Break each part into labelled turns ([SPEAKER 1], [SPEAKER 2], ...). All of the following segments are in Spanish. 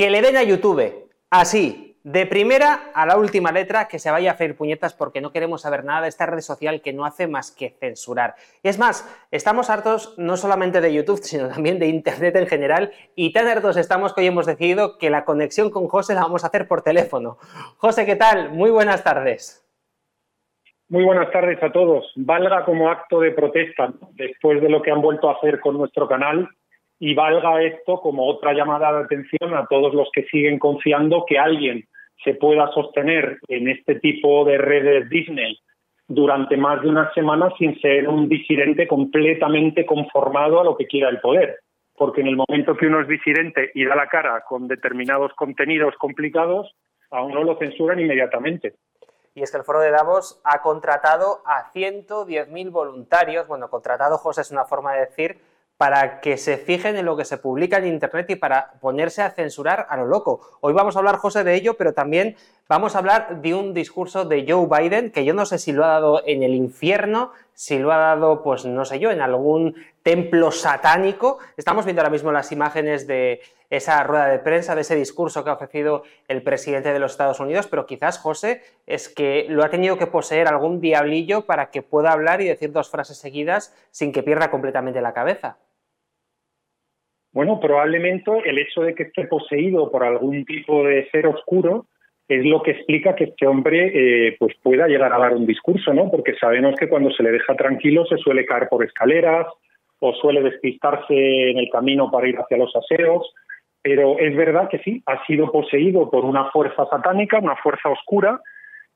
[SPEAKER 1] Que le den a YouTube, así, de primera a la última letra, que se vaya a hacer puñetas porque no queremos saber nada de esta red social que no hace más que censurar. Y es más, estamos hartos no solamente de YouTube, sino también de Internet en general, y tan hartos estamos que hoy hemos decidido que la conexión con José la vamos a hacer por teléfono. José, ¿qué tal? Muy buenas tardes.
[SPEAKER 2] Muy buenas tardes a todos. Valga como acto de protesta, después de lo que han vuelto a hacer con nuestro canal, y valga esto como otra llamada de atención a todos los que siguen confiando que alguien se pueda sostener en este tipo de redes Disney durante más de una semana sin ser un disidente completamente conformado a lo que quiera el poder. Porque en el momento que uno es disidente y da la cara con determinados contenidos complicados, a uno lo censuran inmediatamente.
[SPEAKER 1] Y es que el Foro de Davos ha contratado a 110.000 voluntarios. Bueno, contratado, José, es una forma de decir para que se fijen en lo que se publica en Internet y para ponerse a censurar a lo loco. Hoy vamos a hablar, José, de ello, pero también vamos a hablar de un discurso de Joe Biden, que yo no sé si lo ha dado en el infierno, si lo ha dado, pues no sé yo, en algún templo satánico. Estamos viendo ahora mismo las imágenes de esa rueda de prensa, de ese discurso que ha ofrecido el presidente de los Estados Unidos, pero quizás, José, es que lo ha tenido que poseer algún diablillo para que pueda hablar y decir dos frases seguidas sin que pierda completamente la cabeza.
[SPEAKER 2] Bueno, probablemente el hecho de que esté poseído por algún tipo de ser oscuro es lo que explica que este hombre eh, pues pueda llegar a dar un discurso, ¿no? Porque sabemos que cuando se le deja tranquilo se suele caer por escaleras o suele despistarse en el camino para ir hacia los aseos, pero es verdad que sí, ha sido poseído por una fuerza satánica, una fuerza oscura,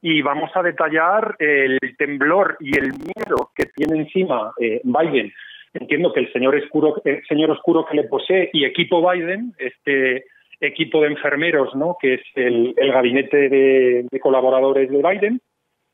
[SPEAKER 2] y vamos a detallar el temblor y el miedo que tiene encima eh, Biden entiendo que el señor oscuro, el señor oscuro que le posee y equipo Biden, este equipo de enfermeros, ¿no? que es el, gabinete de, colaboradores de Biden,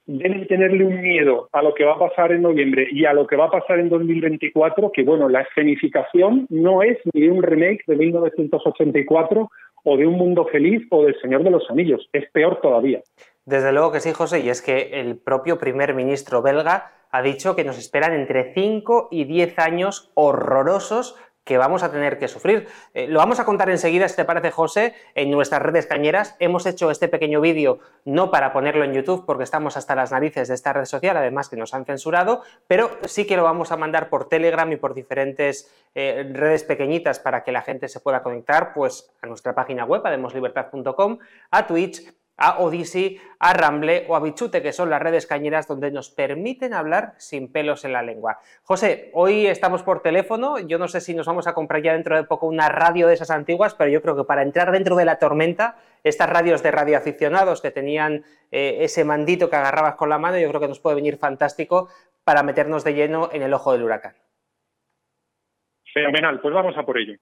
[SPEAKER 2] deben tenerle un miedo a lo que va a pasar en noviembre y a lo que va a pasar en 2024, que bueno, la escenificación no es ni de un remake de 1984 o de Un Mundo Feliz o del Señor de los Anillos, es peor todavía.
[SPEAKER 1] Desde luego que sí, José, y es que el propio primer ministro belga ha dicho que nos esperan entre 5 y 10 años horrorosos que vamos a tener que sufrir. Eh, lo vamos a contar enseguida, si te parece, José, en nuestras redes cañeras. Hemos hecho este pequeño vídeo no para ponerlo en YouTube porque estamos hasta las narices de esta red social, además que nos han censurado, pero sí que lo vamos a mandar por Telegram y por diferentes eh, redes pequeñitas para que la gente se pueda conectar pues, a nuestra página web, ademoslibertad.com, a Twitch a Odyssey, a Ramble o a Bichute, que son las redes cañeras donde nos permiten hablar sin pelos en la lengua. José, hoy estamos por teléfono, yo no sé si nos vamos a comprar ya dentro de poco una radio de esas antiguas, pero yo creo que para entrar dentro de la tormenta, estas radios de radioaficionados que tenían eh, ese mandito que agarrabas con la mano, yo creo que nos puede venir fantástico para meternos de lleno en el ojo del huracán.
[SPEAKER 2] Fenomenal, pues vamos a por ello.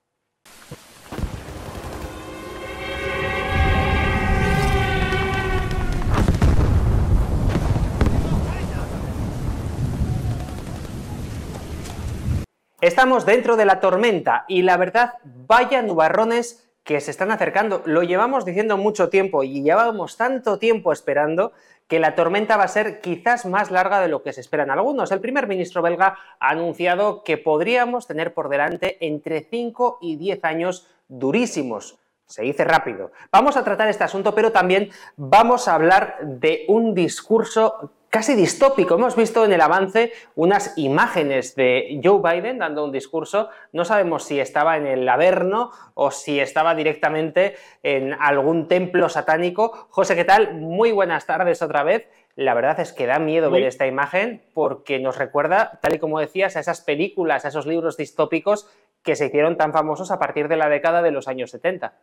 [SPEAKER 1] Estamos dentro de la tormenta y la verdad, vaya nubarrones que se están acercando. Lo llevamos diciendo mucho tiempo y llevamos tanto tiempo esperando que la tormenta va a ser quizás más larga de lo que se esperan algunos. El primer ministro belga ha anunciado que podríamos tener por delante entre 5 y 10 años durísimos. Se dice rápido. Vamos a tratar este asunto, pero también vamos a hablar de un discurso casi distópico. Hemos visto en el avance unas imágenes de Joe Biden dando un discurso. No sabemos si estaba en el Averno o si estaba directamente en algún templo satánico. José, ¿qué tal? Muy buenas tardes otra vez. La verdad es que da miedo ver esta imagen porque nos recuerda, tal y como decías, a esas películas, a esos libros distópicos que se hicieron tan famosos a partir de la década de los años 70.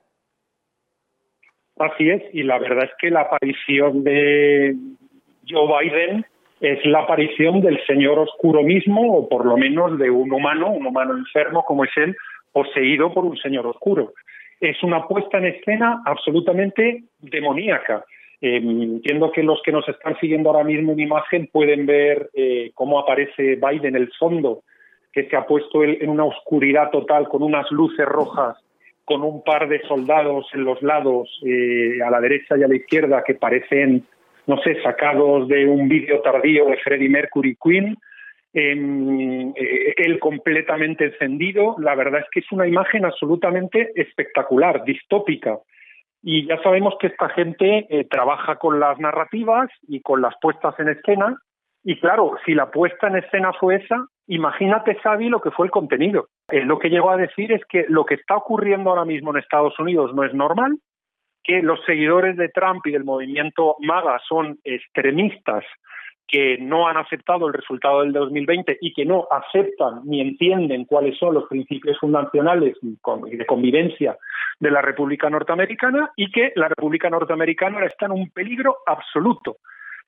[SPEAKER 2] Así es, y la verdad es que la aparición de, Joe Biden es la aparición del señor oscuro mismo, o por lo menos de un humano, un humano enfermo como es él, poseído por un señor oscuro. Es una puesta en escena absolutamente demoníaca. Eh, entiendo que los que nos están siguiendo ahora mismo en imagen pueden ver eh, cómo aparece Biden, el fondo, que se ha puesto en una oscuridad total con unas luces rojas, con un par de soldados en los lados, eh, a la derecha y a la izquierda, que parecen no sé, sacados de un vídeo tardío de Freddie Mercury Queen, eh, él completamente encendido. La verdad es que es una imagen absolutamente espectacular, distópica. Y ya sabemos que esta gente eh, trabaja con las narrativas y con las puestas en escena. Y claro, si la puesta en escena fue esa, imagínate, Xavi, lo que fue el contenido. Eh, lo que llegó a decir es que lo que está ocurriendo ahora mismo en Estados Unidos no es normal, que los seguidores de Trump y del movimiento MAGA son extremistas que no han aceptado el resultado del 2020 y que no aceptan ni entienden cuáles son los principios fundacionales de convivencia de la República Norteamericana y que la República Norteamericana está en un peligro absoluto.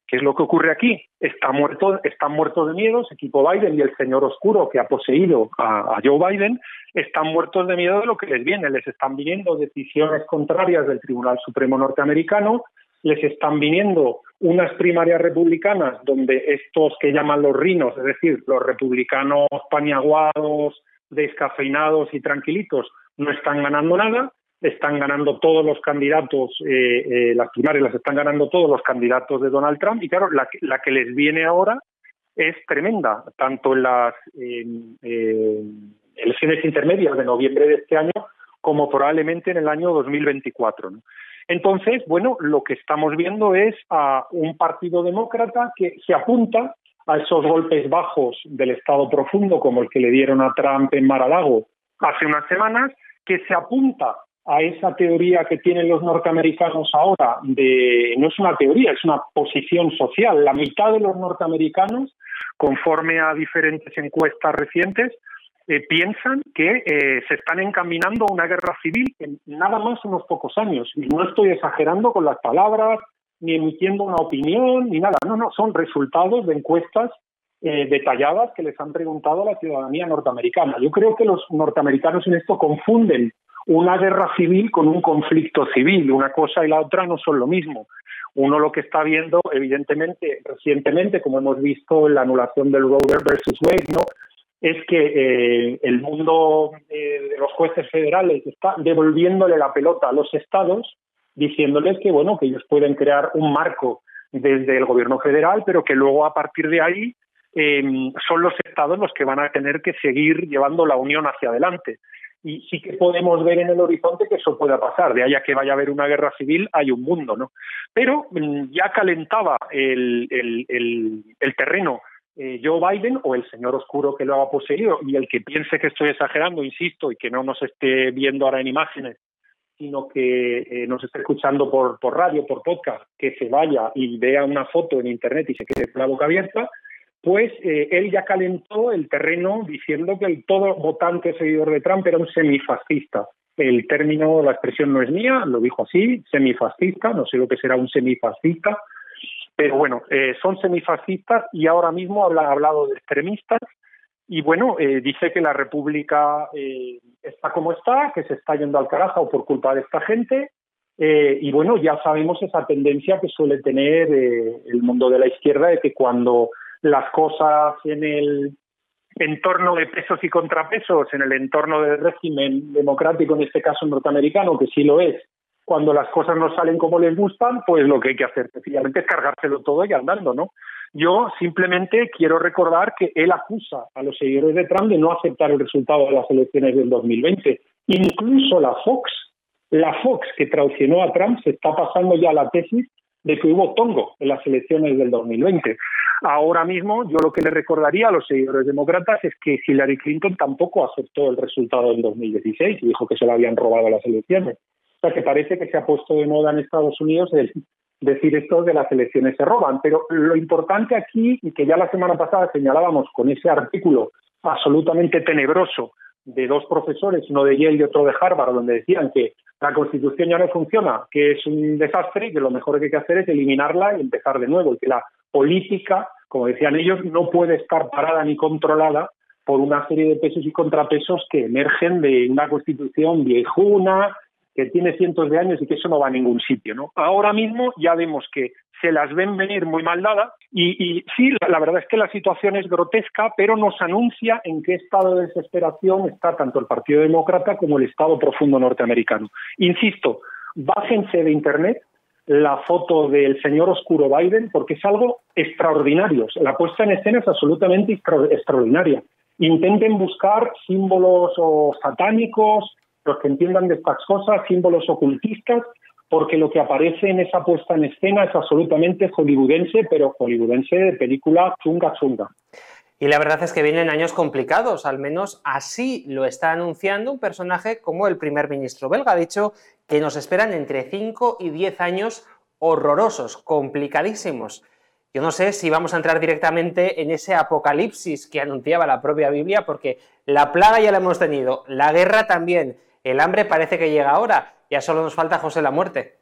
[SPEAKER 2] ¿Qué es lo que ocurre aquí? Está muerto, están muertos de miedo, ese equipo Biden y el señor oscuro que ha poseído a, Joe Biden están muertos de miedo de lo que les viene. Les están viniendo decisiones contrarias del Tribunal Supremo norteamericano, les están viniendo unas primarias republicanas donde estos que llaman los rinos, es decir, los republicanos paniaguados, descafeinados y tranquilitos, no están ganando nada, están ganando todos los candidatos, eh, eh, las primarias las están ganando todos los candidatos de Donald Trump y claro, la, la que les viene ahora es tremenda, tanto en las elecciones intermedias de noviembre de este año como probablemente en el año 2024. Entonces, bueno, lo que estamos viendo es a un partido demócrata que se apunta a esos golpes bajos del Estado profundo, como el que le dieron a Trump en Mar-a-Lago hace unas semanas, que se apunta a esa teoría que tienen los norteamericanos ahora de no es una teoría, es una posición social. La mitad de los norteamericanos, conforme a diferentes encuestas recientes, eh, piensan que eh, se están encaminando a una guerra civil en nada más unos pocos años. Y no estoy exagerando con las palabras, ni emitiendo una opinión, ni nada. No, no, son resultados de encuestas eh, detalladas que les han preguntado a la ciudadanía norteamericana. Yo creo que los norteamericanos en esto confunden una guerra civil con un conflicto civil. Una cosa y la otra no son lo mismo. Uno lo que está viendo, evidentemente, recientemente, como hemos visto en la anulación del Roe versus Wade, ¿no? es que eh, el mundo eh, de los jueces federales está devolviéndole la pelota a los estados, diciéndoles que bueno que ellos pueden crear un marco desde el gobierno federal, pero que luego a partir de ahí em, son los estados los que van a tener que seguir llevando la unión hacia adelante. Y sí que podemos ver en el horizonte que eso pueda pasar. De allá que vaya a haber una guerra civil, hay un mundo, ¿no? Pero mm, ya calentaba el, el, el terreno eh, Joe Biden o el señor oscuro que lo ha poseído y el que piense que estoy exagerando, insisto, y que no nos esté viendo ahora en imágenes, sino que eh, nos esté escuchando por, por radio, por podcast, que se vaya y vea una foto en Internet y se quede con la boca abierta, pues eh, él ya calentó el terreno diciendo que el todo votante seguidor de Trump era un semifascista. El término, la expresión no es mía, lo dijo así, semifascista, no sé lo que será un semifascista, pero bueno, eh, son semifascistas y ahora mismo ha hablado de extremistas y bueno, eh, dice que la República eh, está como está, que se está yendo al carajo por culpa de esta gente y bueno, ya sabemos esa tendencia que suele tener el mundo de la izquierda de que cuando las cosas en el entorno de pesos y contrapesos, en el entorno del régimen democrático, en este caso norteamericano, que sí lo es, cuando las cosas no salen como les gustan, pues lo que hay que hacer sencillamente es cargárselo todo y andando, ¿no? Yo simplemente quiero recordar que él acusa a los seguidores de Trump de no aceptar el resultado de las elecciones del 2020. Incluso la Fox, la Fox que traicionó a Trump, se está pasando ya la tesis de que hubo tongo en las elecciones del 2020. Ahora mismo, yo lo que le recordaría a los seguidores demócratas es que Hillary Clinton tampoco aceptó el resultado del 2016 y dijo que se lo habían robado las elecciones. O sea, que parece que se ha puesto de moda en Estados Unidos el decir esto de las elecciones se roban. Pero lo importante aquí, y que ya la semana pasada señalábamos con ese artículo absolutamente tenebroso de dos profesores, uno de Yale y otro de Harvard, donde decían que la Constitución ya no funciona, que es un desastre y que lo mejor que hay que hacer es eliminarla y empezar de nuevo, y que la política como decían ellos, no puede estar parada ni controlada por una serie de pesos y contrapesos que emergen de una constitución viejuna, que tiene cientos de años y que eso no va a ningún sitio. ¿no? Ahora mismo ya vemos que se las ven venir muy mal dadas y, sí, la, verdad es que la situación es grotesca, pero nos anuncia en qué estado de desesperación está tanto el Partido Demócrata como el Estado profundo norteamericano. Insisto, bájense de Internet la foto del señor oscuro Biden porque es algo extraordinario. La puesta en escena es absolutamente extraordinaria. Intenten buscar símbolos satánicos, los que entiendan de estas cosas, símbolos ocultistas, porque lo que aparece en esa puesta en escena es absolutamente hollywoodense, pero hollywoodense de película chunga chunga.
[SPEAKER 1] Y la verdad es que vienen años complicados, al menos así lo está anunciando un personaje como el primer ministro belga. Ha dicho que nos esperan entre 5 y 10 años horrorosos, complicadísimos. Yo no sé si vamos a entrar directamente en ese apocalipsis que anunciaba la propia Biblia, porque la plaga ya la hemos tenido, la guerra también, el hambre parece que llega ahora, ya solo nos falta José la muerte.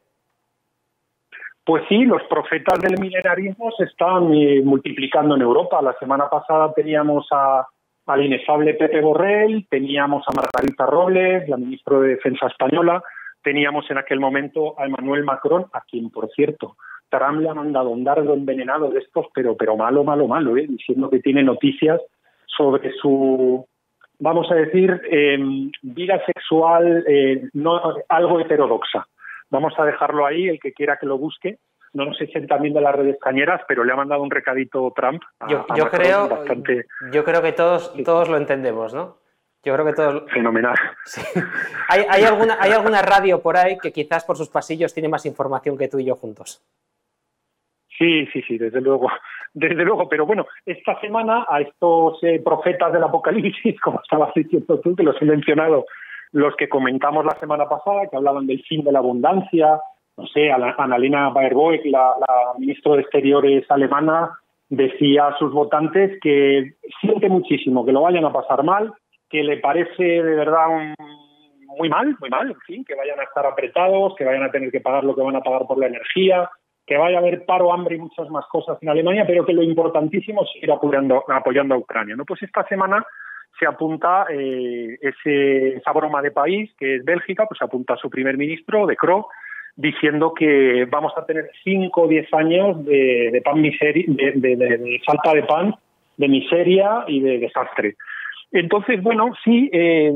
[SPEAKER 2] Pues sí, los profetas del milenarismo se están eh, multiplicando en Europa. La semana pasada teníamos al inefable Pepe Borrell, teníamos a Margarita Robles, la ministra de Defensa española, teníamos en aquel momento a Emmanuel Macron, a quien, por cierto, Trump le ha mandado un dardo envenenado de estos, pero, pero malo, malo, malo, ¿eh? diciendo que tiene noticias sobre su vamos a decir, eh, vida sexual eh, no algo heterodoxa. Vamos a dejarlo ahí, el que quiera que lo busque. No nos echen también de las redes cañeras, pero le ha mandado un recadito Trump.
[SPEAKER 1] yo, creo, yo creo que todos, todos lo entendemos, ¿no? Yo creo que todos.
[SPEAKER 2] Fenomenal.
[SPEAKER 1] ¿Hay, hay, alguna, ¿Hay alguna radio por ahí que quizás por sus pasillos tiene más información que tú y yo juntos?
[SPEAKER 2] Sí, sí, sí, desde luego, desde luego. Pero bueno, esta semana a estos eh, profetas del apocalipsis, como estabas diciendo tú, que los he mencionado, los que comentamos la semana pasada, que hablaban del fin de la abundancia, no sé, Annalena Baerbock, la, la ministra de Exteriores alemana, decía a sus votantes que siente muchísimo que lo vayan a pasar mal, que le parece de verdad muy mal, muy mal, en fin, que vayan a estar apretados, que vayan a tener que pagar lo que van a pagar por la energía, que vaya a haber paro, hambre y muchas más cosas en Alemania, pero que lo importantísimo es ir apoyando, apoyando a Ucrania. ¿no? Pues esta semana se apunta eh, ese, esa broma de país, que es Bélgica, pues se apunta a su primer ministro, de Croo, diciendo que vamos a tener 5 o 10 años de, pan miseria, de, falta de pan, de miseria y de desastre. Entonces, bueno, sí, eh,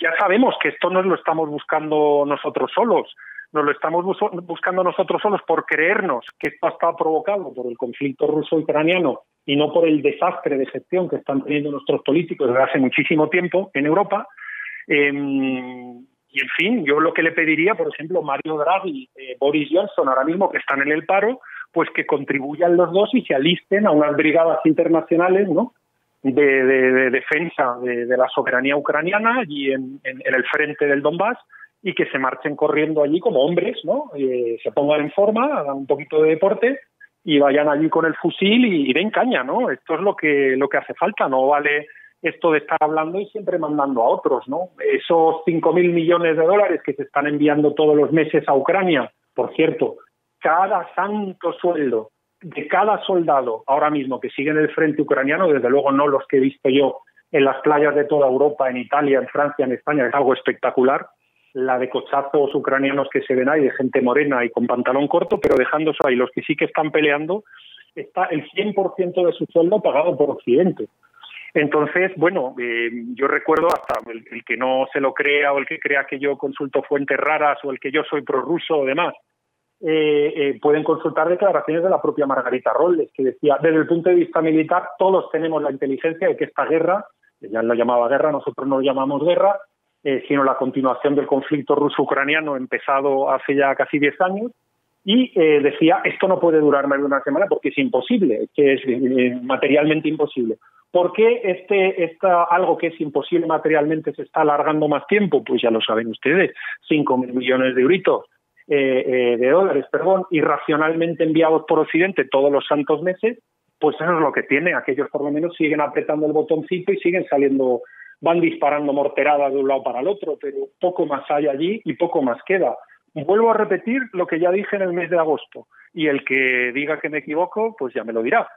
[SPEAKER 2] ya sabemos que esto no lo estamos buscando nosotros solos nos lo estamos buscando nosotros solos por creernos que esto está provocado por el conflicto ruso-ucraniano y no por el desastre de gestión que están teniendo nuestros políticos desde hace muchísimo tiempo en Europa. Em, y en fin, yo lo que le pediría, por ejemplo, Mario Draghi, eh, Boris Johnson, ahora mismo que están en el paro, pues que contribuyan los dos y se alisten a unas brigadas internacionales, ¿no? De, defensa de, la soberanía ucraniana y en el frente del Donbass y que se marchen corriendo allí como hombres, ¿no? Eh, se pongan en forma, hagan un poquito de deporte y vayan allí con el fusil y, den caña, ¿no? Esto es lo que lo que hace falta, no vale esto de estar hablando y siempre mandando a otros, ¿no? Esos 5.000 millones de dólares que se están enviando todos los meses a Ucrania, por cierto, cada santo sueldo de cada soldado ahora mismo que sigue en el frente ucraniano, desde luego no los que he visto yo en las playas de toda Europa, en Italia, en Francia, en España, es algo espectacular la de cochazos ucranianos que se ven ahí, de gente morena y con pantalón corto, pero dejando eso ahí. Los que sí que están peleando, está el 100% de su sueldo pagado por Occidente. Entonces, bueno, eh, yo recuerdo hasta el, que no se lo crea o el que crea que yo consulto fuentes raras o el que yo soy prorruso o demás, eh, eh, pueden consultar declaraciones de la propia Margarita Rolles, que decía, desde el punto de vista militar, todos tenemos la inteligencia de que esta guerra, ella lo llamaba guerra, nosotros no lo llamamos guerra, eh, sino la continuación del conflicto ruso-ucraniano empezado hace ya casi 10 años. Y eh, decía, esto no puede durar más de una semana porque es imposible, que es eh, materialmente imposible. ¿Por qué este, esta, algo que es imposible materialmente se está alargando más tiempo? Pues ya lo saben ustedes, 5 mil millones de euritos, de dólares, perdón, irracionalmente enviados por Occidente todos los santos meses, pues eso es lo que tiene. Aquellos por lo menos siguen apretando el botoncito y siguen saliendo van disparando morteradas de un lado para el otro, pero poco más hay allí y poco más queda. Vuelvo a repetir lo que ya dije en el mes de agosto y el que diga que me equivoco, pues ya me lo dirá.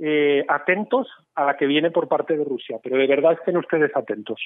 [SPEAKER 2] eh, atentos a la que viene por parte de Rusia, pero de verdad estén ustedes atentos.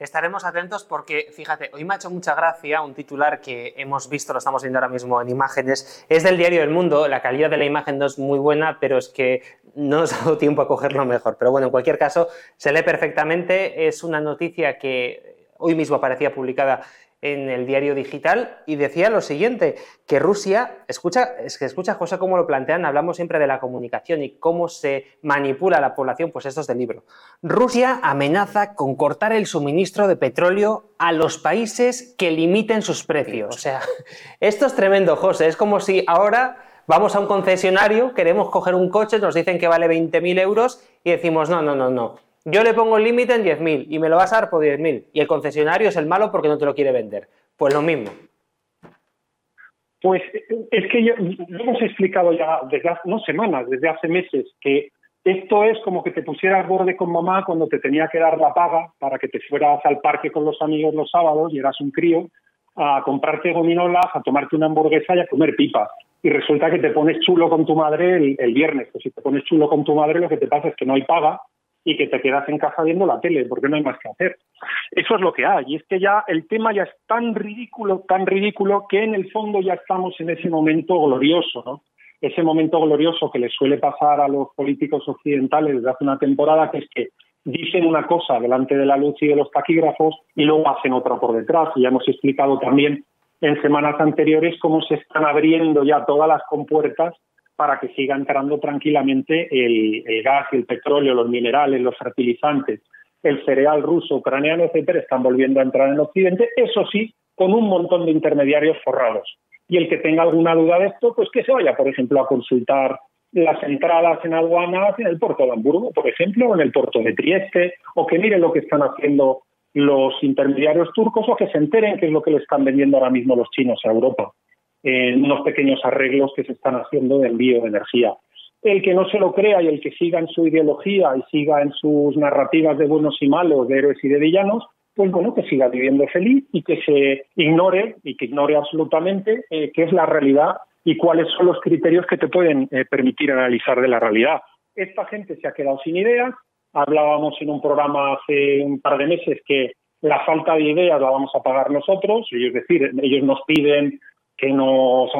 [SPEAKER 1] Estaremos atentos porque, fíjate, hoy me ha hecho mucha gracia un titular que hemos visto, lo estamos viendo ahora mismo en imágenes, es del diario El Mundo, la calidad de la imagen no es muy buena, pero es que no nos ha dado tiempo a cogerlo mejor. Pero bueno, en cualquier caso, se lee perfectamente, es una noticia que hoy mismo aparecía publicada en el diario digital y decía lo siguiente, que Rusia, escucha, es que escucha José cómo lo plantean, hablamos siempre de la comunicación y cómo se manipula la población, pues esto es del libro. Rusia amenaza con cortar el suministro de petróleo a los países que limiten sus precios. O sea, esto es tremendo, José, es como si ahora vamos a un concesionario, queremos coger un coche, nos dicen que vale 20.000 euros y decimos, no, no, no, no yo le pongo el límite en 10.000 y me lo vas a dar por 10.000 y el concesionario es el malo porque no te lo quiere vender. Pues lo mismo.
[SPEAKER 2] Pues es que lo hemos explicado ya desde hace, no semanas, desde hace meses, que esto es como que te pusieras borde con mamá cuando te tenía que dar la paga para que te fueras al parque con los amigos los sábados y eras un crío a comprarte gominolas, a tomarte una hamburguesa y a comer pipas. Y resulta que te pones chulo con tu madre el, el viernes. Pues si te pones chulo con tu madre, lo que te pasa es que no hay paga y que te quedas en casa viendo la tele, porque no hay más que hacer. Eso es lo que hay, y es que ya el tema ya es tan ridículo, tan ridículo, que en el fondo ya estamos en ese momento glorioso, ¿no? Ese momento glorioso que les suele pasar a los políticos occidentales desde hace una temporada, que es que dicen una cosa delante de la luz y de los taquígrafos y luego hacen otra por detrás. Y ya hemos explicado también en semanas anteriores cómo se están abriendo ya todas las compuertas para que siga entrando tranquilamente el, gas el petróleo, los minerales, los fertilizantes, el cereal ruso, ucraniano, etcétera, están volviendo a entrar en Occidente, eso sí, con un montón de intermediarios forrados. Y el que tenga alguna duda de esto, pues que se vaya, por ejemplo, a consultar las entradas en aduanas en el puerto de Hamburgo, por ejemplo, o en el puerto de Trieste, o que miren lo que están haciendo los intermediarios turcos, o que se enteren qué es lo que le están vendiendo ahora mismo los chinos a Europa en unos pequeños arreglos que se están haciendo de envío de energía. El que no se lo crea y el que siga en su ideología y siga en sus narrativas de buenos y malos, de héroes y de villanos, pues bueno, que siga viviendo feliz y que se ignore y que ignore absolutamente eh, qué es la realidad y cuáles son los criterios que te pueden eh, permitir analizar de la realidad. Esta gente se ha quedado sin ideas. Hablábamos en un programa hace un par de meses que la falta de ideas la vamos a pagar nosotros, es decir, ellos nos piden que nos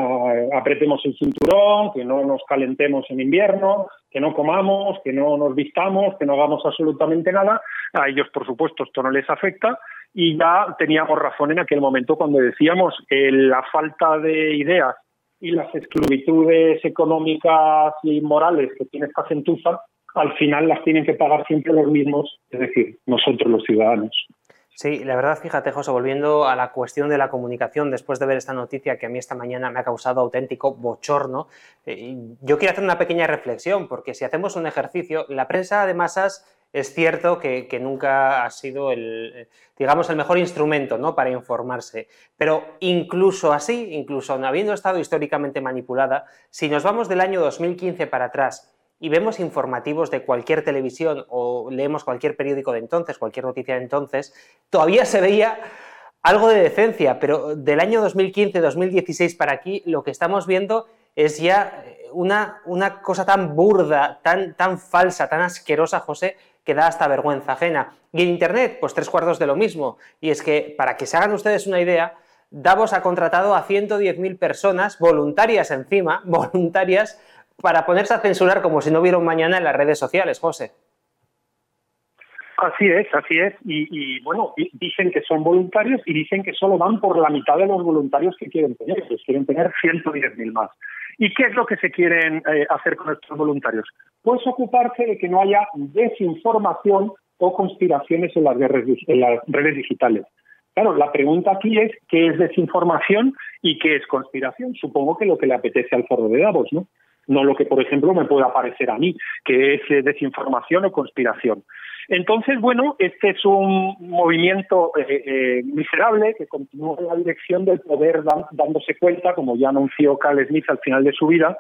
[SPEAKER 2] apretemos el cinturón, que no nos calentemos en invierno, que no comamos, que no nos vistamos, que no hagamos absolutamente nada. A ellos, por supuesto, esto no les afecta y ya teníamos razón en aquel momento cuando decíamos que la falta de ideas y las esclavitudes económicas y morales que tiene esta gentuza, al final las tienen que pagar siempre los mismos, es decir, nosotros los ciudadanos.
[SPEAKER 1] Sí, la verdad, fíjate, José, volviendo a la cuestión de la comunicación, después de ver esta noticia que a mí esta mañana me ha causado auténtico bochorno, eh, yo quiero hacer una pequeña reflexión, porque si hacemos un ejercicio, la prensa de masas es cierto que, nunca ha sido el, digamos, el mejor instrumento ¿no? para informarse. Pero incluso así, incluso habiendo estado históricamente manipulada, si nos vamos del año 2015 para atrás y vemos informativos de cualquier televisión o leemos cualquier periódico de entonces, cualquier noticia de entonces, todavía se veía algo de decencia, pero del año 2015-2016 para aquí lo que estamos viendo es ya una, una cosa tan burda, tan, tan falsa, tan asquerosa, José, que da hasta vergüenza ajena. Y en Internet, pues tres cuartos de lo mismo. Y es que, para que se hagan ustedes una idea, Davos ha contratado a 110.000 personas, voluntarias encima, voluntarias, para ponerse a censurar como si no hubiera un mañana en las redes sociales, José.
[SPEAKER 2] Así es, así es. Y, bueno, dicen que son voluntarios y dicen que solo van por la mitad de los voluntarios que quieren tener, que quieren tener 110.000 más. ¿Y qué es lo que se quieren eh, hacer con estos voluntarios? Pues ocuparse de que no haya desinformación o conspiraciones en las, en las redes digitales. Claro, la pregunta aquí es qué es desinformación y qué es conspiración. Supongo que lo que le apetece al foro de Davos, ¿no? No lo que, por ejemplo, me pueda parecer a mí, que es eh, desinformación o conspiración. Entonces, bueno, este es un movimiento eh, eh, miserable que continúa en la dirección del poder dándose cuenta, como ya anunció Carl Smith al final de su vida,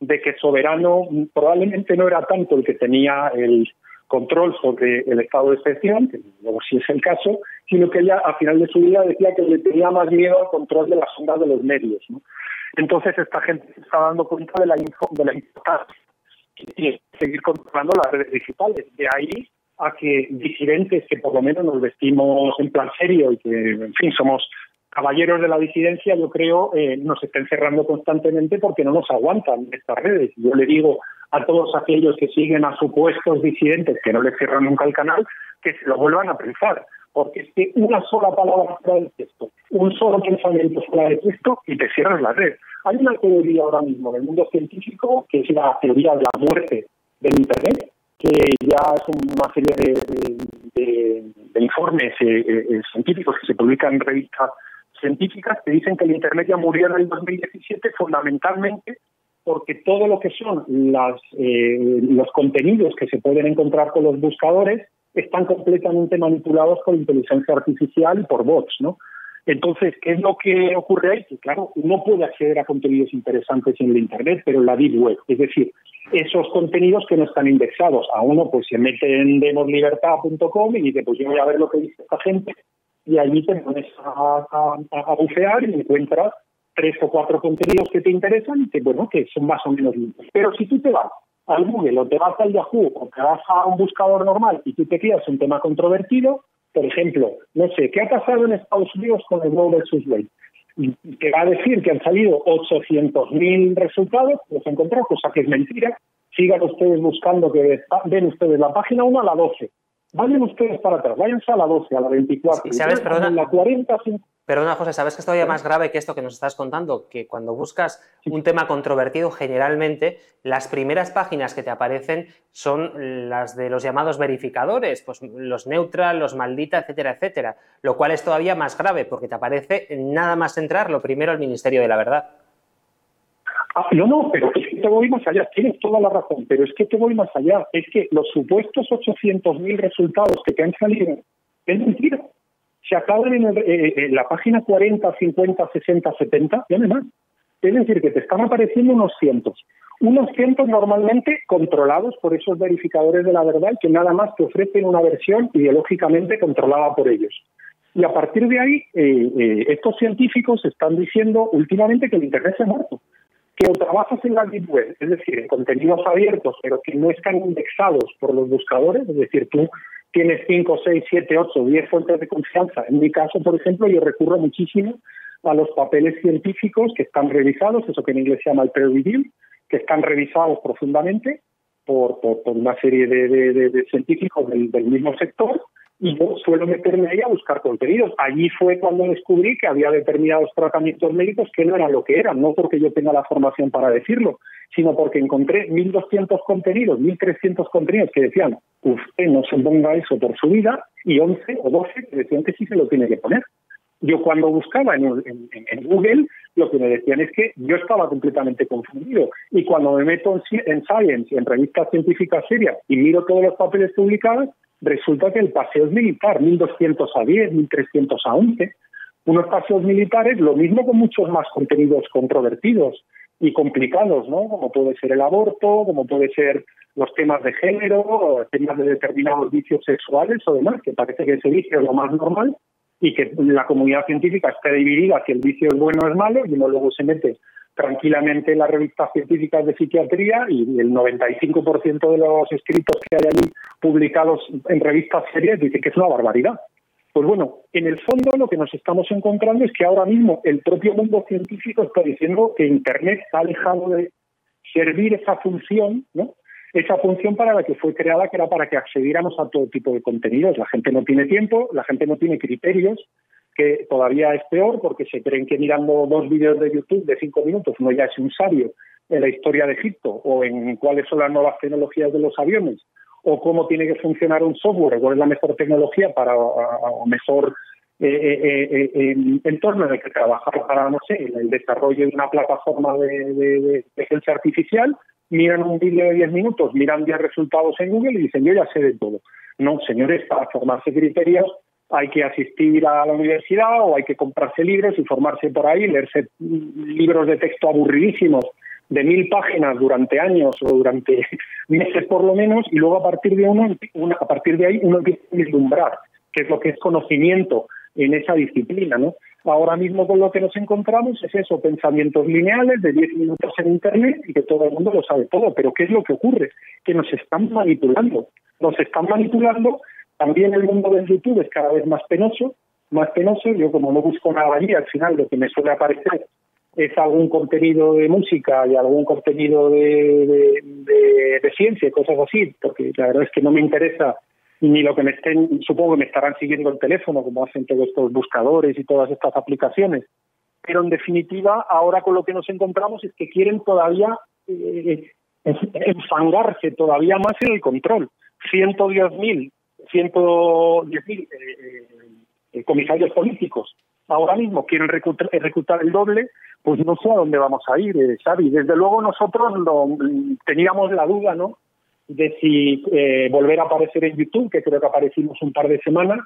[SPEAKER 2] de que soberano probablemente no era tanto el que tenía el control sobre el estado de excepción, que luego sí es el caso, sino que ella al final de su vida decía que le tenía más miedo al control de las ondas de los medios. ¿no? Entonces esta gente se está dando cuenta de la, de la importancia y seguir controlando las redes digitales. De ahí a que disidentes que por lo menos nos vestimos en plan serio y que, en fin, somos caballeros de la disidencia, yo creo, eh, nos estén cerrando constantemente porque no nos aguantan estas redes. Yo le digo a todos aquellos que siguen a supuestos disidentes que no les cierran nunca el canal, que se lo vuelvan a pensar. Porque es que una sola palabra fuera del texto, un solo pensamiento fuera del texto y te cierras la red. Hay una teoría ahora mismo en el mundo científico que es la teoría de la muerte del Internet, que ya es una serie de, informes eh, eh, científicos que se publican en revistas científicas que dicen que el Internet ya murió en el 2017 fundamentalmente porque todo lo que son las, eh, los contenidos que se pueden encontrar con los buscadores están completamente manipulados por inteligencia artificial y por bots, ¿no? Entonces, ¿qué es lo que ocurre ahí? Que claro, uno puede acceder a contenidos interesantes en el Internet, pero en la Deep Web, es decir, esos contenidos que no están indexados. A uno pues se mete en demoslibertad.com y dice, pues yo voy a ver lo que dice esta gente, y allí te pones a, a, bufear y encuentras tres o cuatro contenidos que te interesan y que, bueno, que son más o menos limpios. Pero si tú te vas al Google o te vas al Yahoo o te vas a un buscador normal y tú te quieres un tema controvertido, por ejemplo, no sé, ¿qué ha pasado en Estados Unidos con el Roe versus Wade? Te va a decir que han salido 800.000 resultados, los encontrado, cosa que es mentira. Sigan ustedes buscando que ven ustedes la página 1 a la 12. Vayan ustedes para atrás, váyanse a la 12, a la 24.
[SPEAKER 1] ¿Sabes?
[SPEAKER 2] Perdona, la 40,
[SPEAKER 1] Perdona, José, ¿sabes que es todavía más grave que esto que nos estás contando? Que cuando buscas un tema controvertido, generalmente las primeras páginas que te aparecen son las de los llamados verificadores, pues los neutral, los maldita, etcétera, etcétera. Lo cual es todavía más grave porque te aparece nada más entrar lo primero al Ministerio de la Verdad.
[SPEAKER 2] Ah, no, no, pero es que te voy más allá, tienes toda la razón, pero es que te voy más allá. Es que los supuestos 800.000 resultados que te han salido es mentira se acaban en, eh, eh, la página 40, 50, 60, 70 y además. Es decir, que te están apareciendo unos cientos. Unos cientos normalmente controlados por esos verificadores de la verdad que nada más te ofrecen una versión ideológicamente controlada por ellos. Y a partir de ahí, eh, estos científicos están diciendo últimamente que el Internet se ha muerto. Que o trabajas en la Deep Web, es decir, en contenidos abiertos, pero que no están indexados por los buscadores, es decir, tú tienes 5, 6, 7, 8, 10 fuentes de confianza. En mi caso, por ejemplo, yo recurro muchísimo a los papeles científicos que están revisados, eso que en inglés se llama el peer review, que están revisados profundamente por, por, una serie de, científicos del, mismo sector y yo suelo meterme ahí a buscar contenidos. Allí fue cuando descubrí que había determinados tratamientos médicos que no eran lo que eran, no porque yo tenga la formación para decirlo, sino porque encontré 1.200 contenidos, 1.300 contenidos que decían, usted no se ponga eso por su vida, y 11 o 12 que decían que sí se lo tiene que poner. Yo cuando buscaba en, Google, lo que me decían es que yo estaba completamente confundido. Y cuando me meto en, en Science, en revistas científicas serias, y miro todos los papeles publicados, resulta que el paseo es militar, 1.200 a 10, 1.300 a 11. Unos paseos militares, lo mismo con muchos más contenidos controvertidos y complicados, ¿no? Como puede ser el aborto, como puede ser los temas de género, temas de determinados vicios sexuales o demás, que parece que ese vicio es lo más normal y que la comunidad científica está dividida si el vicio es bueno o es malo y uno luego se mete tranquilamente en las revistas científicas de psiquiatría y el 95% de los escritos que hay allí publicados en revistas serias dice que es una barbaridad. Pues bueno, en el fondo lo que nos estamos encontrando es que ahora mismo el propio mundo científico está diciendo que Internet ha dejado de servir esa función, ¿no? Esa función para la que fue creada, que era para que accediéramos a todo tipo de contenidos. La gente no tiene tiempo, la gente no tiene criterios, que todavía es peor porque se creen que mirando dos vídeos de YouTube de cinco minutos uno ya es un sabio en la historia de Egipto o en cuáles son las nuevas tecnologías de los aviones o cómo tiene que funcionar un software, cuál es la mejor tecnología para o mejor eh, eh, eh, entorno en el que trabajar para, no sé, el desarrollo de una plataforma de, de, inteligencia artificial, miran un vídeo de 10 minutos, miran 10 resultados en Google y dicen, yo ya sé de todo. No, señores, para formarse criterios hay que asistir a la universidad o hay que comprarse libros y formarse por ahí, leerse libros de texto aburridísimos de mil páginas durante años o durante meses por lo menos y luego a partir de uno a partir de ahí uno empieza a vislumbrar qué es lo que es conocimiento en esa disciplina, ¿no? Ahora mismo con lo que nos encontramos es eso, pensamientos lineales de 10 minutos en Internet y que todo el mundo lo sabe todo. Pero ¿qué es lo que ocurre? Que nos están manipulando. Nos están manipulando. También el mundo del YouTube es cada vez más penoso, más penoso. Yo como no busco nada allí, al final lo que me suele aparecer es algún contenido de música y algún contenido de, ciencia y cosas así, porque la verdad es que no me interesa ni lo que me estén, supongo que me estarán siguiendo el teléfono, como hacen todos estos buscadores y todas estas aplicaciones. Pero en definitiva, ahora con lo que nos encontramos es que quieren todavía eh, enfangarse todavía más en el control. 110.000 110.000 eh, eh, comisarios políticos ahora mismo quieren reclutar, reclutar, el doble, pues no sé a dónde vamos a ir, eh, Xavi. Desde luego nosotros lo, teníamos la duda, ¿no? de si eh, volver a aparecer en YouTube, que creo que aparecimos un par de semanas,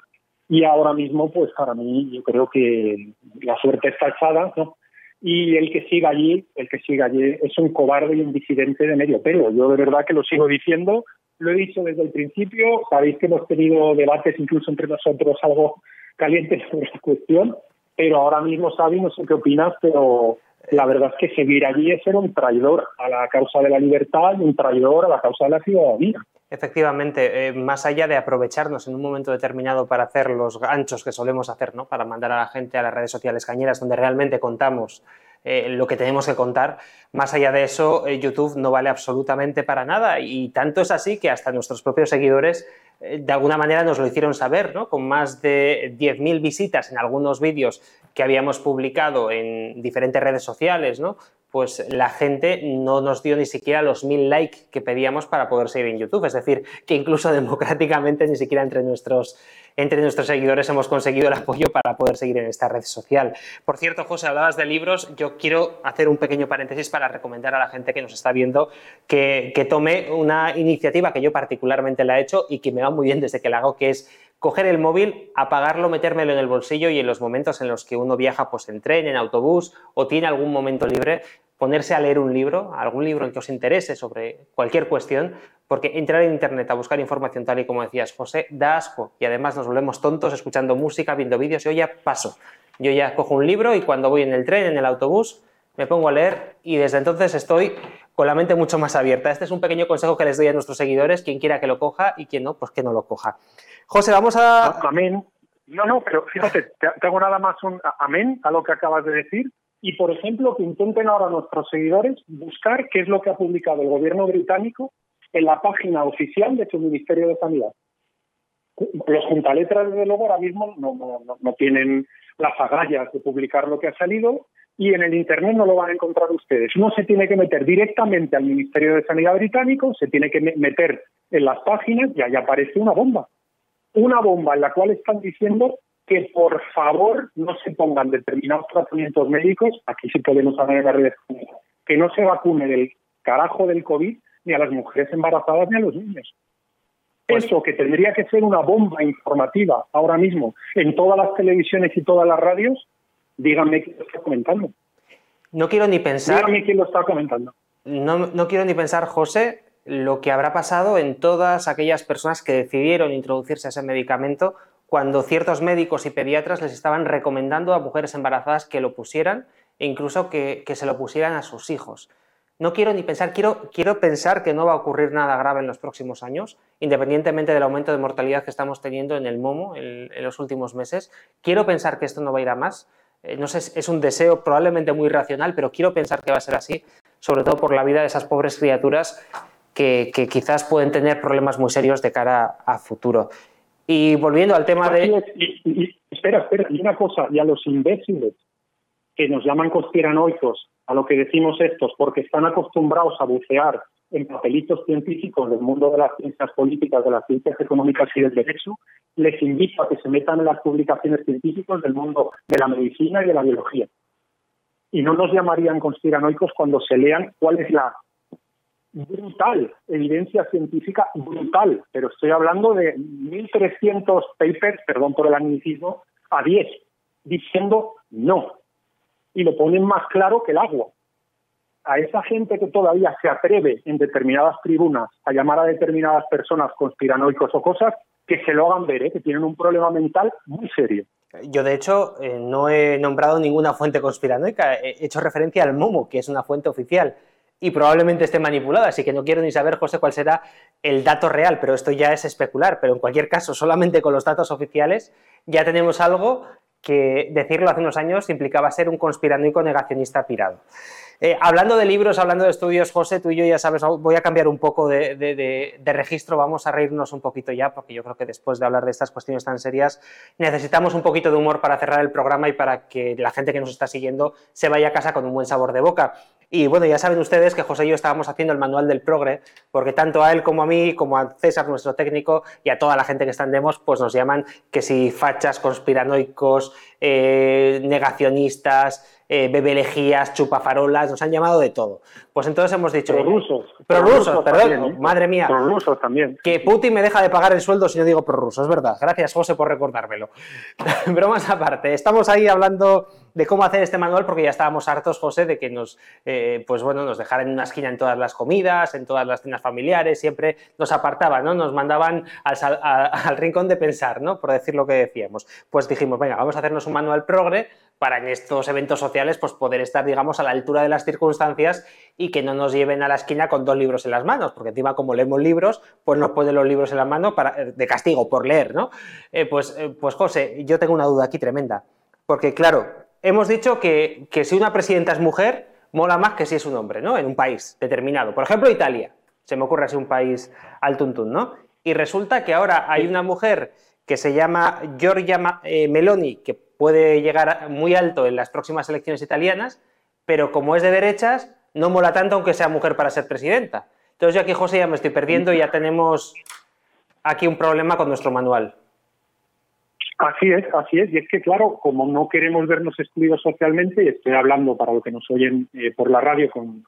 [SPEAKER 2] y ahora mismo, pues para mí, yo creo que la suerte está echada, ¿no? Y el que siga allí, el que siga allí es un cobarde y un disidente de medio pelo. Yo de verdad que lo sigo diciendo, lo he dicho desde el principio, sabéis que hemos tenido debates incluso entre nosotros algo calientes sobre esta cuestión, pero ahora mismo, Xavi, no sé qué opinas, pero la verdad es que seguir allí es ser un traidor a la causa de la libertad y un traidor a la causa de la ciudadanía.
[SPEAKER 1] Efectivamente, eh, más allá de aprovecharnos en un momento determinado para hacer los ganchos que solemos hacer, ¿no? para mandar a la gente a las redes sociales cañeras donde realmente contamos eh, lo que tenemos que contar, más allá de eso, eh, YouTube no vale absolutamente para nada y tanto es así que hasta nuestros propios seguidores de alguna manera nos lo hicieron saber, ¿no? con más de 10.000 visitas en algunos vídeos que habíamos publicado en diferentes redes sociales, ¿no? Pues la gente no nos dio ni siquiera los mil likes que pedíamos para poder seguir en YouTube. Es decir, que incluso democráticamente ni siquiera entre nuestros, entre nuestros seguidores hemos conseguido el apoyo para poder seguir en esta red social. Por cierto, José, hablabas de libros. Yo quiero hacer un pequeño paréntesis para recomendar a la gente que nos está viendo que, tome una iniciativa que yo particularmente la he hecho y que me va muy bien desde que la hago, que es coger el móvil, apagarlo, metérmelo en el bolsillo y en los momentos en los que uno viaja pues en tren, en autobús o tiene algún momento libre, ponerse a leer un libro, algún libro en que os interese sobre cualquier cuestión, porque entrar en internet a buscar información tal y como decías José, da asco y además nos volvemos tontos escuchando música, viendo vídeos yo ya paso. Yo ya cojo un libro y cuando voy en el tren, en el autobús, me pongo a leer y desde entonces estoy con la mente mucho más abierta. Este es un pequeño consejo que les doy a nuestros seguidores, quien quiera que lo coja y quien no, pues que no lo coja. José, vamos a...
[SPEAKER 2] Amén. No, no, pero fíjate, te hago nada más un amén a lo que acabas de decir. Y, por ejemplo, que intenten ahora nuestros seguidores buscar qué es lo que ha publicado el gobierno británico en la página oficial de su Ministerio de Sanidad. Los juntaletras, desde luego, ahora mismo no, no, no tienen las agallas de publicar lo que ha salido y en el Internet no lo van a encontrar ustedes. Uno se tiene que meter directamente al Ministerio de Sanidad británico, se tiene que meter en las páginas y ahí aparece una bomba una bomba en la cual están diciendo que por favor no se pongan determinados tratamientos médicos, aquí sí podemos hablar en las redes que no se vacune del carajo del COVID ni a las mujeres embarazadas ni a los niños. Pues Eso que tendría que ser una bomba informativa ahora mismo en todas las televisiones y todas las radios, díganme quién lo está comentando.
[SPEAKER 1] No quiero ni pensar.
[SPEAKER 2] Díganme quién lo está comentando.
[SPEAKER 1] No, no quiero ni pensar, José, lo que habrá pasado en todas aquellas personas que decidieron introducirse a ese medicamento cuando ciertos médicos y pediatras les estaban recomendando a mujeres embarazadas que lo pusieran e incluso que, se lo pusieran a sus hijos. No quiero ni pensar, quiero, quiero pensar que no va a ocurrir nada grave en los próximos años, independientemente del aumento de mortalidad que estamos teniendo en el momo en, los últimos meses. Quiero pensar que esto no va a ir a más. Eh, no sé, es un deseo probablemente muy racional, pero quiero pensar que va a ser así, sobre todo por la vida de esas pobres criaturas que, quizás pueden tener problemas muy serios de cara a futuro. Y volviendo al tema de...
[SPEAKER 2] espera, espera, y una cosa, y a los imbéciles que nos llaman conspiranoicos, a lo que decimos estos, porque están acostumbrados a bucear en papelitos científicos del mundo de las ciencias políticas, de las ciencias económicas y del derecho, les invito a que se metan en las publicaciones científicas del mundo de la medicina y de la biología. Y no nos llamarían conspiranoicos cuando se lean cuál es la brutal, evidencia científica brutal, pero estoy hablando de 1.300 papers, perdón por el anglicismo, a 10, diciendo no. Y lo ponen más claro que el agua. A esa gente que todavía se atreve en determinadas tribunas a llamar a determinadas personas conspiranoicos o cosas, que se lo hagan ver, ¿eh? que tienen un problema mental muy serio.
[SPEAKER 1] Yo, de hecho, eh, no he nombrado ninguna fuente conspiranoica, he hecho referencia al Momo, que es una fuente oficial y probablemente esté manipulada, así que no quiero ni saber, José, cuál será el dato real, pero esto ya es especular, pero en cualquier caso, solamente con los datos oficiales ya tenemos algo que decirlo hace unos años implicaba ser un conspiranoico negacionista pirado. Eh, hablando de libros, hablando de estudios, José, tú y yo ya sabes, voy a cambiar un poco de, registro, vamos a reírnos un poquito ya, porque yo creo que después de hablar de estas cuestiones tan serias, necesitamos un poquito de humor para cerrar el programa y para que la gente que nos está siguiendo se vaya a casa con un buen sabor de boca. Y bueno, ya saben ustedes que José y yo estábamos haciendo el manual del progre, porque tanto a él como a mí, como a César, nuestro técnico, y a toda la gente que está en Demos, pues nos llaman que si fachas, conspiranoicos, eh, negacionistas, eh, bebelejías, chupafarolas, nos han llamado de todo. Pues entonces hemos dicho...
[SPEAKER 2] Prorrusos.
[SPEAKER 1] Prorrusos, perdón, ¿eh? madre mía.
[SPEAKER 2] Prorrusos también.
[SPEAKER 1] Que Putin me deja de pagar el sueldo si no digo prorruso, es verdad. Gracias, José, por recordármelo. Pero más aparte, estamos ahí hablando de cómo hacer este manual porque ya estábamos hartos, José, de que nos, eh, pues bueno, nos dejaran en una esquina en todas las comidas, en todas las cenas familiares, siempre nos apartaban, ¿no? Nos mandaban al, al rincón de pensar, ¿no? Por decir lo que decíamos. Pues dijimos, venga, vamos a hacernos un manual progre para en estos eventos sociales pues poder estar, digamos, a la altura de las circunstancias y que no nos lleven a la esquina con dos libros en las manos, porque encima como leemos libros, pues nos ponen los libros en las manos para, eh, de castigo por leer, ¿no? Eh, pues, eh, pues José, yo tengo una duda aquí tremenda, porque claro, hemos dicho que, que si una presidenta es mujer, mola más que si es un hombre, ¿no? En un país determinado. Por ejemplo, Italia, se me ocurre así un país al tuntún, ¿no? Y resulta que ahora hay una mujer que se llama Giorgia Meloni, que puede llegar muy alto en las próximas elecciones italianas, pero como es de derechas, no mola tanto aunque sea mujer para ser presidenta. Entonces yo aquí, José, ya me estoy perdiendo y ya tenemos aquí un problema con nuestro manual.
[SPEAKER 2] Así es, así es. Y es que, claro, como no queremos vernos excluidos socialmente, y estoy hablando para los que nos oyen eh, por la radio con,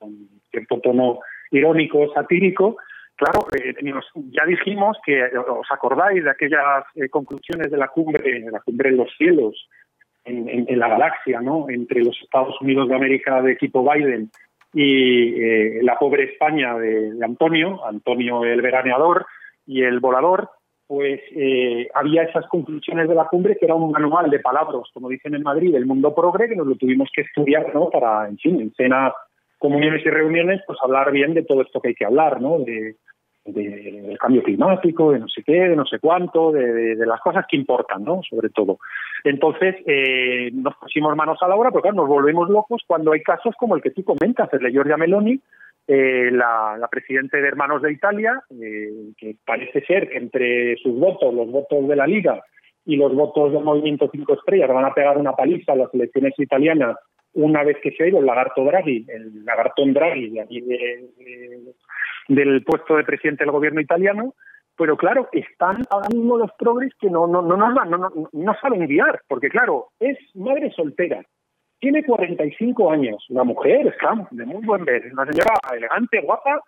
[SPEAKER 2] cierto tono irónico, satírico, claro, eh, ya dijimos que, ¿os acordáis de aquellas eh, conclusiones de la cumbre, de la cumbre en los cielos, en, la galaxia, ¿no? Entre los Estados Unidos de América de equipo Biden y eh, la pobre España de, Antonio, Antonio el veraneador y el volador, pues eh, había esas conclusiones de la cumbre que era un manual de palabras, como dicen en Madrid, del mundo progre, que nos lo tuvimos que estudiar, ¿no? Para, en fin, en cenas, comuniones y reuniones, pues hablar bien de todo esto que hay que hablar, ¿no? De, del cambio climático, de no sé qué, de no sé cuánto, de, las cosas que importan, ¿no? Sobre todo. Entonces, eh, nos pusimos manos a la obra, pero claro, nos volvemos locos cuando hay casos como el que tú comentas, el de Giorgia Meloni, eh, la, la presidenta de Hermanos de Italia, eh, que parece ser que entre sus votos, los votos de la Liga y los votos del Movimiento Cinco Estrellas, van a pegar una paliza a las elecciones italianas una vez que se ha ido el lagarto Draghi, el lagartón Draghi de, de, del puesto de presidente del gobierno italiano, pero claro, están ahora mismo los progres que no, no, no, no, no, no saben guiar, porque claro, es madre soltera, tiene 45 años, una mujer, está de muy buen ver, una señora elegante, guapa,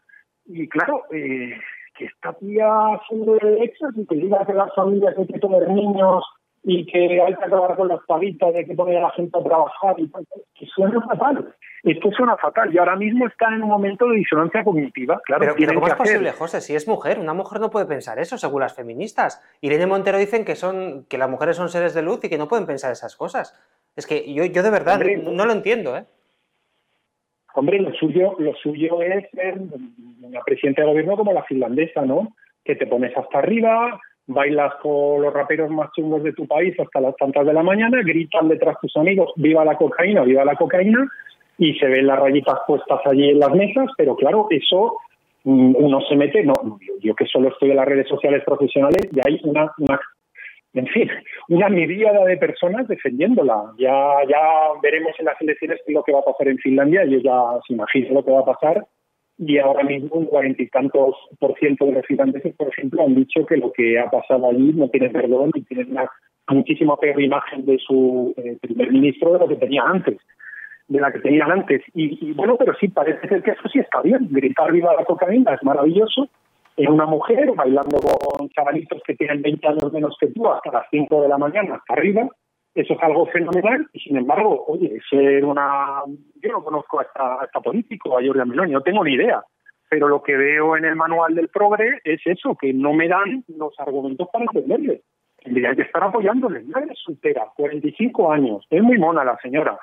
[SPEAKER 2] y claro, eh, que está tía haciendo derechos y que diga que las familias hay que tener niños y que hay que acabar con las pavitas de que poner a la gente a trabajar y que suena fatal. Esto suena fatal y ahora mismo están en un momento de disonancia cognitiva. Claro,
[SPEAKER 1] pero, ¿cómo es posible, José? Si es mujer, una mujer no puede pensar eso, según las feministas. Irene Montero dicen que son que las mujeres son seres de luz y que no pueden pensar esas cosas. Es que yo, yo de verdad no, lo entiendo, ¿eh?
[SPEAKER 2] Hombre, lo suyo, lo suyo es ser una presidenta de gobierno como la finlandesa, ¿no? Que te pones hasta arriba, bailas con los raperos más chungos de tu país hasta las tantas de la mañana, gritan detrás tus amigos, viva la cocaína, viva la cocaína, y se ven las rayitas puestas allí en las mesas, pero claro, eso mm, uno se mete, no, yo que solo estoy en las redes sociales profesionales, y hay una, en fin, una miríada de personas defendiéndola. Ya, ya veremos en las elecciones lo que va a pasar en Finlandia, yo ya se imagino lo que va a pasar, y ahora mismo un cuarenta y tantos por ciento de los finlandeses, por ejemplo, han dicho que lo que ha pasado allí no tiene perdón y tiene una muchísima peor imagen de su eh, primer ministro de lo que tenía antes, de la que tenían antes. Y, bueno, pero sí, parece ser que eso sí está bien. Gritar viva la cocaína es maravilloso. En una mujer bailando con chavalitos que tienen 20 años menos que tú hasta las 5 de la mañana, hasta arriba, eso es algo fenomenal y sin embargo, oye, ser una... Yo no conozco a esta, a político, a Giorgia Meloni, no tengo ni idea, pero lo que veo en el manual del Progre es eso, que no me dan los argumentos para entenderle. tendrían que estar apoyándole. Madre soltera, 45 años, es muy mona la señora,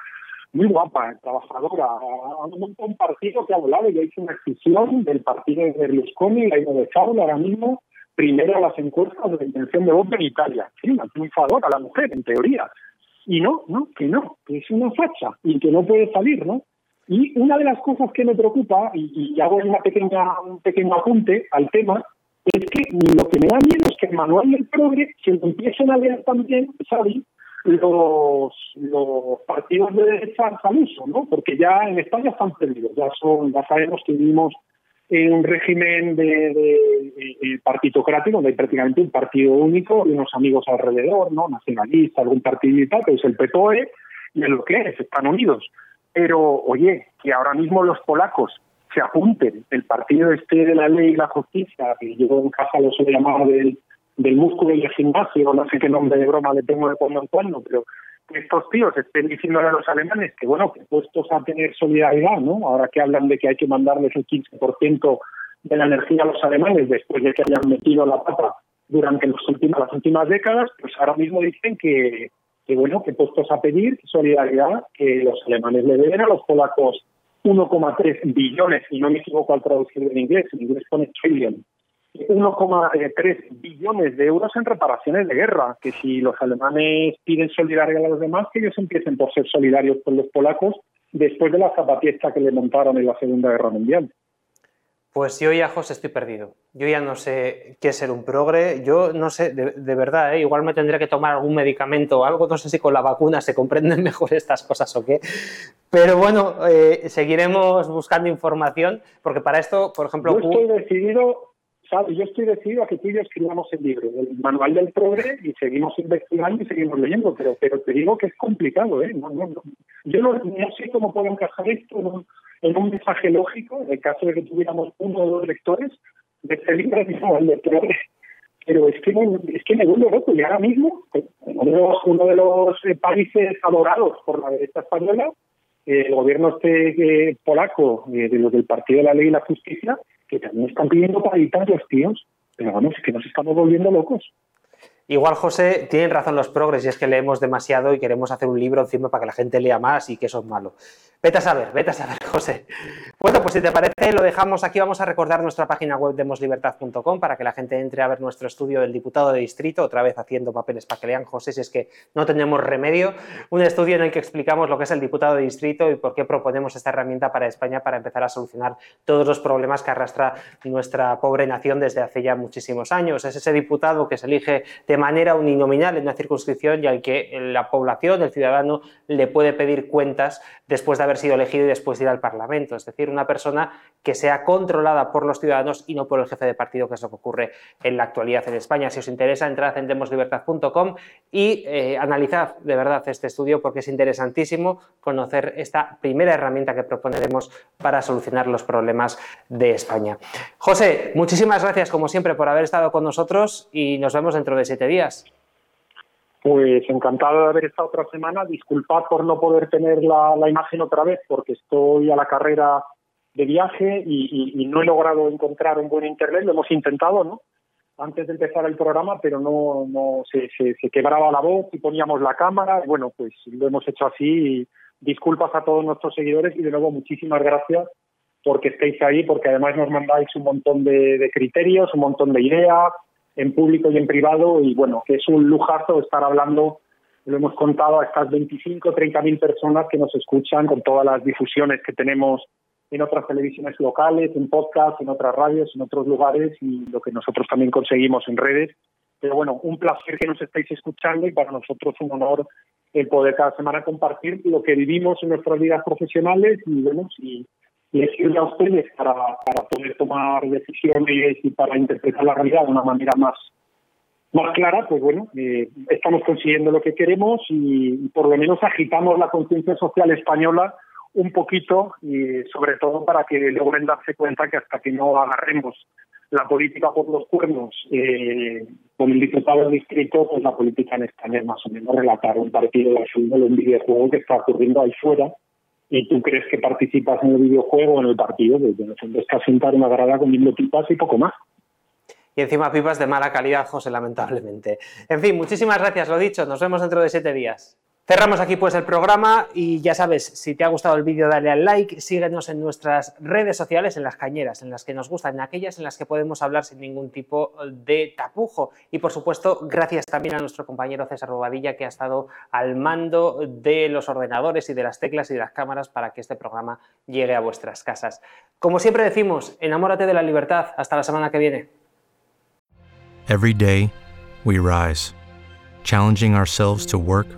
[SPEAKER 2] muy guapa, trabajadora, ha montado un partido que ha volado, y ha hecho una excisión del partido de Berlusconi, la ha ido de ahora mismo, primero a las encuestas de la intención de voto en Italia. Sí, una triunfadora la mujer, en teoría. Y no, no, que no, que es una facha y que no puede salir, ¿no? Y una de las cosas que me preocupa, y, y hago una pequeña, un pequeño apunte al tema, es que lo que me da miedo es que el manual del progre se lo empiecen a leer también, ¿sabes? Los, los partidos de derecha al ¿no? Porque ya en España están perdidos, ya son, ya sabemos que vivimos en un régimen de, de, partitocrático donde hay prácticamente un partido único y unos amigos alrededor, ¿no? Nacionalista, algún partido y tal, que es el PPOE, y en lo que es, están unidos. Pero, oye, que ahora mismo los polacos se apunten el partido este de la ley y la justicia, que yo en casa lo suele llamar del, del músculo y el gimnasio, no sé qué nombre de broma le tengo de cuando en cuando, pero estos tíos estén diciéndole a los alemanes que, bueno, que puestos a tener solidaridad, ¿no? Ahora que hablan de que hay que mandarles el 15% de la energía a los alemanes después de que hayan metido la pata durante las últimas, las últimas décadas, pues ahora mismo dicen que, que, bueno, que puestos a pedir solidaridad, que los alemanes le deben a los polacos 1,3 billones, y no me equivoco al traducir en inglés, en inglés pone trillion, 1,3 billones de euros en reparaciones de guerra, que si los alemanes piden solidaridad a los demás, que ellos empiecen por ser solidarios con los polacos después de la zapatista que le montaron en la Segunda Guerra Mundial.
[SPEAKER 1] Pues yo ya, José, estoy perdido. Yo ya no sé qué es ser un progre. Yo no sé, de, verdad, ¿eh? igual me tendré que tomar algún medicamento o algo. No sé si con la vacuna se comprenden mejor estas cosas o qué. Pero bueno, eh, seguiremos buscando información, porque para esto, por ejemplo...
[SPEAKER 2] Yo estoy decidido, ¿sabes? Yo estoy decidido a que tú y yo escribamos el libro, el manual del progre, y seguimos investigando y seguimos leyendo, pero, pero te digo que es complicado, ¿eh? Yo no, sé cómo puedo encajar esto en un mensaje lógico, en el caso de que tuviéramos uno o dos lectores de este libro de Pero es que, es que me loco y ahora mismo uno de los, eh, países adorados por la derecha española, eh, el gobierno este eh, polaco, de los del Partido de la Ley y la Justicia, que también están pidiendo para editar los tíos. Pero vamos, es que nos estamos volviendo locos.
[SPEAKER 1] Igual, José, tienen razón los progres y es que leemos demasiado y queremos hacer un libro encima para que la gente lea más y que eso es malo. Vete a saber, vete a saber, José. Bueno, pues si te parece, lo dejamos aquí. Vamos a recordar nuestra página web demoslibertad.com para que la gente entre a ver nuestro estudio del diputado de distrito, otra vez haciendo papeles para que lean, José, si es que no tenemos remedio. Un estudio en el que explicamos lo que es el diputado de distrito y por qué proponemos esta herramienta para España para empezar a solucionar todos los problemas que arrastra nuestra pobre nación desde hace ya muchísimos años. Es ese diputado que se elige de manera uninominal en una circunscripción y al que la población, el ciudadano, le puede pedir cuentas después de haber sido elegido y después de ir al Parlamento. Es decir, una persona que sea controlada por los ciudadanos y no por el jefe de partido, que es lo que ocurre en la actualidad en España. Si os interesa, entrad en demoslibertad.com y eh, analizad de verdad este estudio porque es interesantísimo conocer esta primera herramienta que proponeremos para solucionar los problemas de España. José, muchísimas gracias como siempre por haber estado con nosotros y nos vemos dentro de siete días.
[SPEAKER 2] Pues encantado de haber estado otra semana. Disculpad por no poder tener la, imagen otra vez porque estoy a la carrera de viaje y, no he logrado encontrar un buen internet. Lo hemos intentado, ¿no? Antes de empezar el programa, pero no, no se, se, quebraba la voz y poníamos la cámara. Bueno, pues lo hemos hecho así. disculpas a todos nuestros seguidores y de nuevo muchísimas gracias porque estéis ahí, porque además nos mandáis un montón de criterios, un montón de ideas, en público y en privado y bueno, que es un lujazo estar hablando, lo hemos contado a estas 25, 30 mil personas que nos escuchan con todas las difusiones que tenemos en otras televisiones locales, en podcast, en otras radios, en otros lugares y lo que nosotros también conseguimos en redes. Pero bueno, un placer que nos estéis escuchando y para nosotros un honor el poder cada semana compartir lo que vivimos en nuestras vidas profesionales y bueno, y y decirle a ustedes para, para poder tomar decisiones y para interpretar la realidad de una manera más más clara, pues bueno, eh, estamos consiguiendo lo que queremos y, por lo menos agitamos la conciencia social española un poquito y sobre todo para que logren darse cuenta que hasta que no agarremos la política por los cuernos eh, con el diputado del distrito, pues la política en España es más o menos relatar un partido de fútbol, un videojuego que está ocurriendo ahí fuera y tú crees que participas en el videojuego o en el partido, desde el fondo es sentar una grada mil pipas y poco más.
[SPEAKER 1] y encima pipas de mala calidad, José, lamentablemente. En fin, muchísimas gracias, lo dicho, nos vemos dentro de siete días. Cerramos aquí pues el programa y ya sabes, si te ha gustado el vídeo dale al like, síguenos en nuestras redes sociales, en las cañeras, en las que nos gustan, en aquellas en las que podemos hablar sin ningún tipo de tapujo. Y por supuesto, gracias también a nuestro compañero César Bobadilla que ha estado al mando de los ordenadores y de las teclas y de las cámaras para que este programa llegue a vuestras casas. Como siempre decimos, enamórate de la libertad. Hasta la semana que viene.
[SPEAKER 3] Every day, we rise, challenging ourselves to work